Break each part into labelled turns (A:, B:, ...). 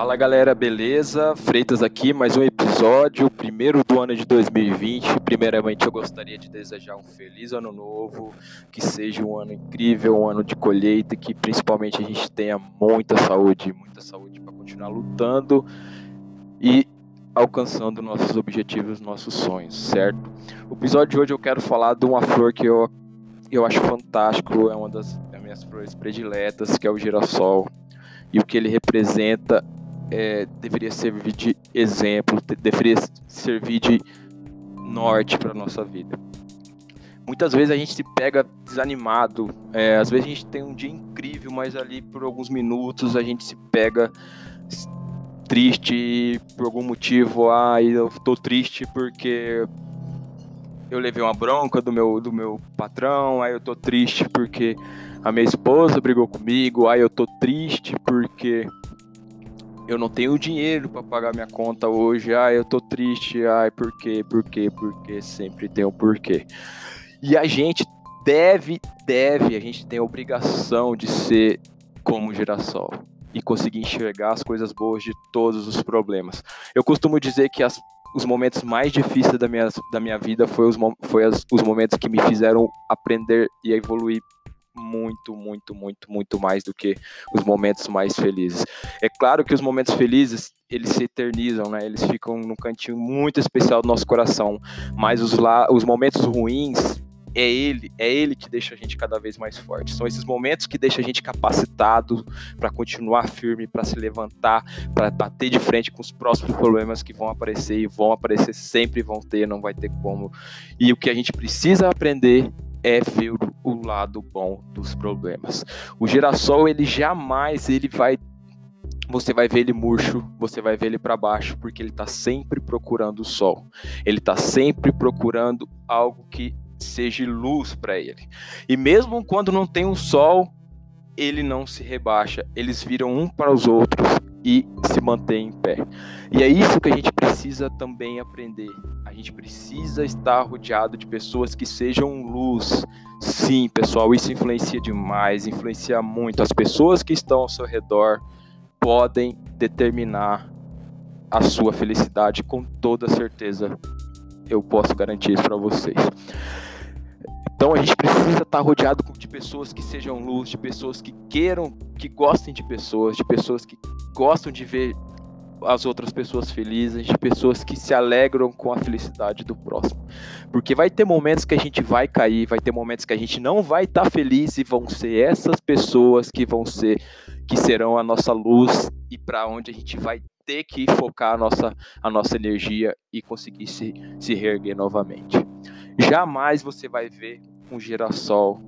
A: Fala galera, beleza? Freitas aqui, mais um episódio, primeiro do ano de 2020. Primeiramente, eu gostaria de desejar um feliz ano novo, que seja um ano incrível, um ano de colheita, que principalmente a gente tenha muita saúde, muita saúde para continuar lutando e alcançando nossos objetivos, nossos sonhos, certo? O episódio de hoje eu quero falar de uma flor que eu, eu acho fantástico, é uma das, das minhas flores prediletas, que é o girassol. E o que ele representa é, deveria servir de exemplo, deveria servir de norte para nossa vida. Muitas vezes a gente se pega desanimado, é, às vezes a gente tem um dia incrível, mas ali por alguns minutos a gente se pega triste por algum motivo. Ah, eu tô triste porque eu levei uma bronca do meu, do meu patrão, aí eu tô triste porque a minha esposa brigou comigo, aí eu tô triste porque eu não tenho dinheiro para pagar minha conta hoje, ai, eu tô triste, ai, por quê, por quê, porque sempre tem um porquê. E a gente deve, deve, a gente tem a obrigação de ser como girassol e conseguir enxergar as coisas boas de todos os problemas. Eu costumo dizer que as, os momentos mais difíceis da minha, da minha vida foi os, foi as, os momentos que me fizeram aprender e evoluir muito, muito, muito, muito mais do que os momentos mais felizes. É claro que os momentos felizes, eles se eternizam, né? Eles ficam num cantinho muito especial do nosso coração, mas os, lá, os momentos ruins, é ele, é ele que deixa a gente cada vez mais forte. São esses momentos que deixam a gente capacitado para continuar firme, para se levantar, para bater de frente com os próximos problemas que vão aparecer e vão aparecer sempre vão ter, não vai ter como. E o que a gente precisa aprender é ver o lado bom dos problemas. O girassol, ele jamais ele vai você vai ver ele murcho, você vai ver ele para baixo, porque ele está sempre procurando o sol. Ele está sempre procurando algo que seja luz para ele. E mesmo quando não tem o sol, ele não se rebaixa. Eles viram um para os outros e se mantém em pé. E é isso que a gente precisa também aprender. A gente precisa estar rodeado de pessoas que sejam luz. Sim, pessoal, isso influencia demais, influencia muito. As pessoas que estão ao seu redor podem determinar a sua felicidade com toda certeza. Eu posso garantir isso para vocês. Então a gente precisa estar rodeado de pessoas que sejam luz, de pessoas que queiram, que gostem de pessoas, de pessoas que gostam de ver as outras pessoas felizes, de pessoas que se alegram com a felicidade do próximo. Porque vai ter momentos que a gente vai cair, vai ter momentos que a gente não vai estar feliz e vão ser essas pessoas que vão ser que serão a nossa luz e para onde a gente vai ter que focar a nossa, a nossa energia e conseguir se, se reerguer novamente. Jamais você vai ver um girassol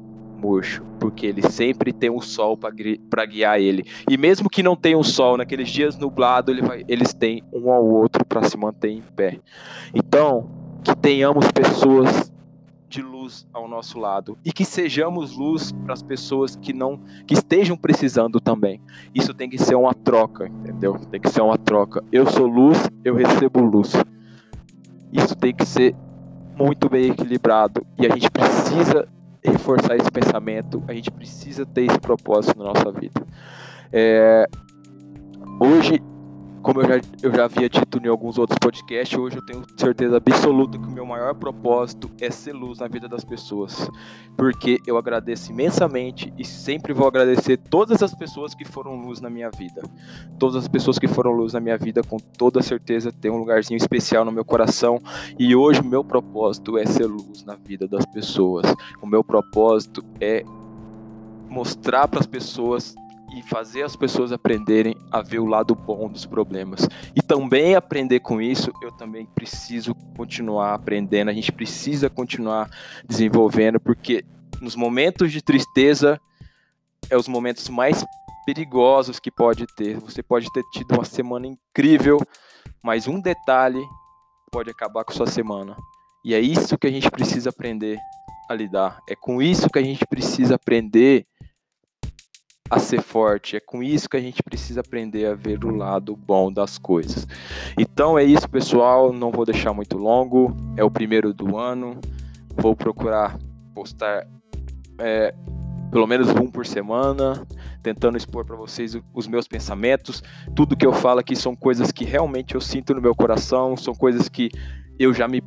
A: murcho, porque ele sempre tem um sol para guiar ele. E mesmo que não tenha um sol, naqueles dias nublados, ele eles têm um ao outro para se manter em pé. Então, que tenhamos pessoas de luz ao nosso lado e que sejamos luz para as pessoas que não que estejam precisando também. Isso tem que ser uma troca, entendeu? Tem que ser uma troca. Eu sou luz, eu recebo luz. Isso tem que ser muito bem equilibrado e a gente precisa reforçar esse pensamento, a gente precisa ter esse propósito na nossa vida. É, hoje como eu já, eu já havia dito em alguns outros podcasts, hoje eu tenho certeza absoluta que o meu maior propósito é ser luz na vida das pessoas. Porque eu agradeço imensamente e sempre vou agradecer todas as pessoas que foram luz na minha vida. Todas as pessoas que foram luz na minha vida, com toda certeza, tem um lugarzinho especial no meu coração. E hoje o meu propósito é ser luz na vida das pessoas. O meu propósito é mostrar para as pessoas e fazer as pessoas aprenderem a ver o lado bom dos problemas. E também aprender com isso, eu também preciso continuar aprendendo, a gente precisa continuar desenvolvendo, porque nos momentos de tristeza é os momentos mais perigosos que pode ter. Você pode ter tido uma semana incrível, mas um detalhe pode acabar com sua semana. E é isso que a gente precisa aprender a lidar. É com isso que a gente precisa aprender a ser forte. É com isso que a gente precisa aprender a ver o lado bom das coisas. Então é isso, pessoal. Não vou deixar muito longo. É o primeiro do ano. Vou procurar postar é, pelo menos um por semana, tentando expor para vocês os meus pensamentos. Tudo que eu falo aqui são coisas que realmente eu sinto no meu coração, são coisas que eu já me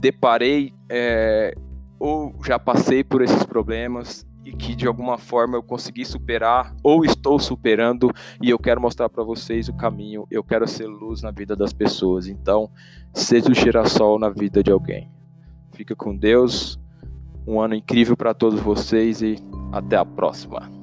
A: deparei é, ou já passei por esses problemas e que de alguma forma eu consegui superar ou estou superando e eu quero mostrar para vocês o caminho. Eu quero ser luz na vida das pessoas. Então, seja o girassol na vida de alguém. Fica com Deus. Um ano incrível para todos vocês e até a próxima.